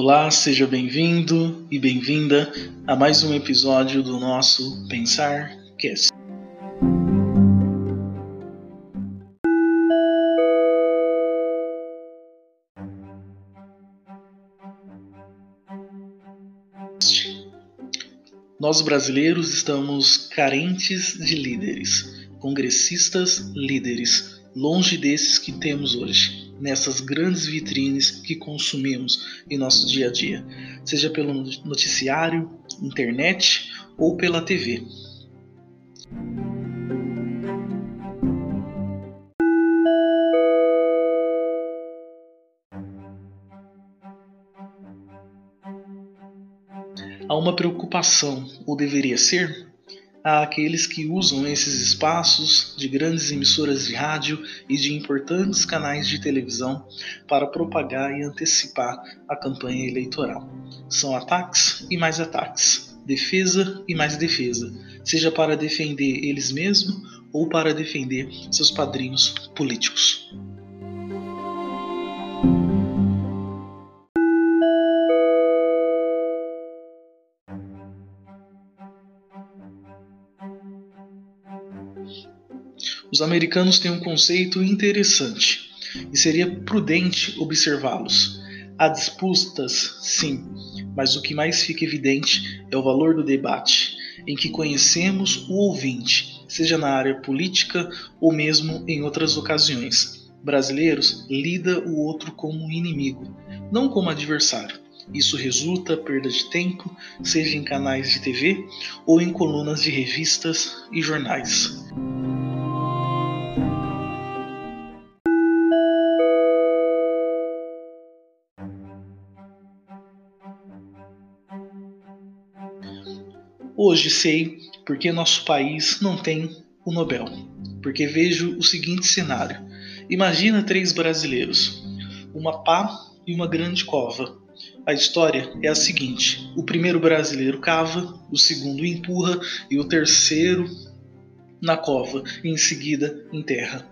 Olá, seja bem-vindo e bem-vinda a mais um episódio do nosso Pensar Cast. Nós brasileiros estamos carentes de líderes, congressistas líderes, longe desses que temos hoje, nessas grandes vitrines que consumimos em nosso dia a dia, seja pelo noticiário, internet ou pela TV. Há uma preocupação, ou deveria ser, àqueles que usam esses espaços de grandes emissoras de rádio e de importantes canais de televisão para propagar e antecipar a campanha eleitoral. São ataques e mais ataques, defesa e mais defesa, seja para defender eles mesmos ou para defender seus padrinhos políticos. Os americanos têm um conceito interessante e seria prudente observá-los. Há disputas, sim, mas o que mais fica evidente é o valor do debate, em que conhecemos o ouvinte, seja na área política ou mesmo em outras ocasiões. Brasileiros lida o outro como inimigo, não como adversário. Isso resulta perda de tempo, seja em canais de TV ou em colunas de revistas e jornais. Hoje sei porque nosso país não tem o Nobel. Porque vejo o seguinte cenário: imagina três brasileiros, uma pá e uma grande cova. A história é a seguinte: o primeiro brasileiro cava, o segundo empurra e o terceiro na cova e em seguida enterra.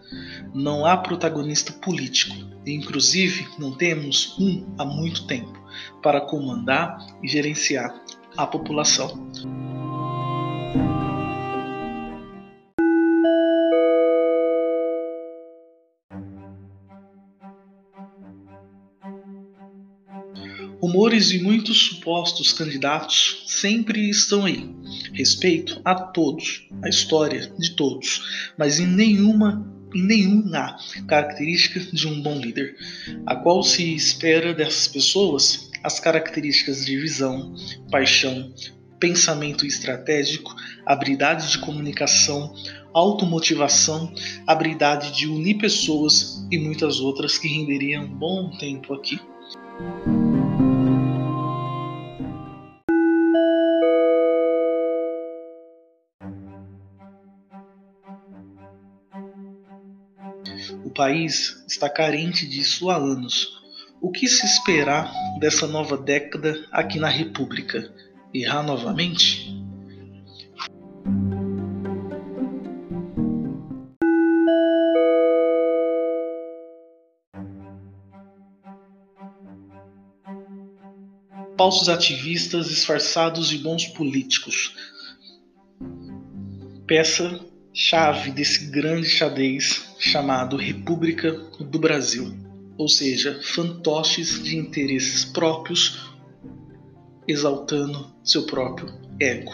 Não há protagonista político, e inclusive não temos um há muito tempo para comandar e gerenciar a população. Rumores de muitos supostos candidatos sempre estão aí. Respeito a todos, a história de todos, mas em nenhuma em nenhuma característica de um bom líder, a qual se espera dessas pessoas as características de visão, paixão, pensamento estratégico, habilidade de comunicação, automotivação, habilidade de unir pessoas e muitas outras que renderiam um bom tempo aqui. O país está carente disso há anos. O que se esperar dessa nova década aqui na República? Errar novamente? falsos ativistas disfarçados de bons políticos. Peça chave desse grande xadrez chamado República do Brasil, ou seja, fantoches de interesses próprios exaltando seu próprio ego.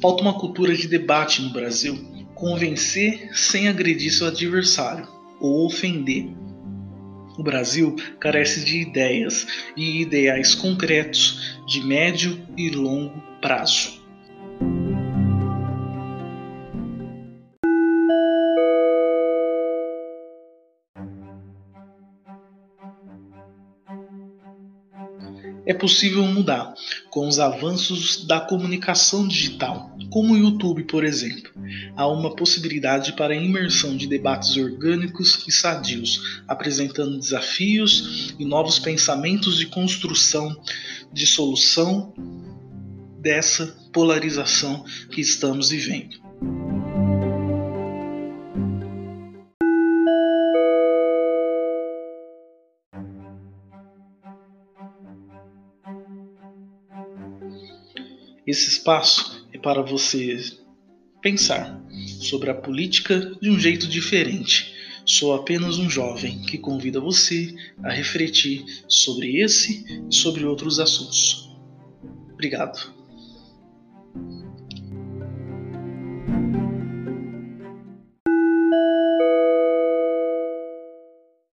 Falta uma cultura de debate no Brasil, convencer sem agredir seu adversário ou ofender. O Brasil carece de ideias e ideais concretos de médio e longo prazo. É possível mudar com os avanços da comunicação digital, como o YouTube, por exemplo. Há uma possibilidade para a imersão de debates orgânicos e sadios, apresentando desafios e novos pensamentos de construção, de solução dessa polarização que estamos vivendo. Esse espaço é para você pensar sobre a política de um jeito diferente. Sou apenas um jovem que convida você a refletir sobre esse e sobre outros assuntos. Obrigado.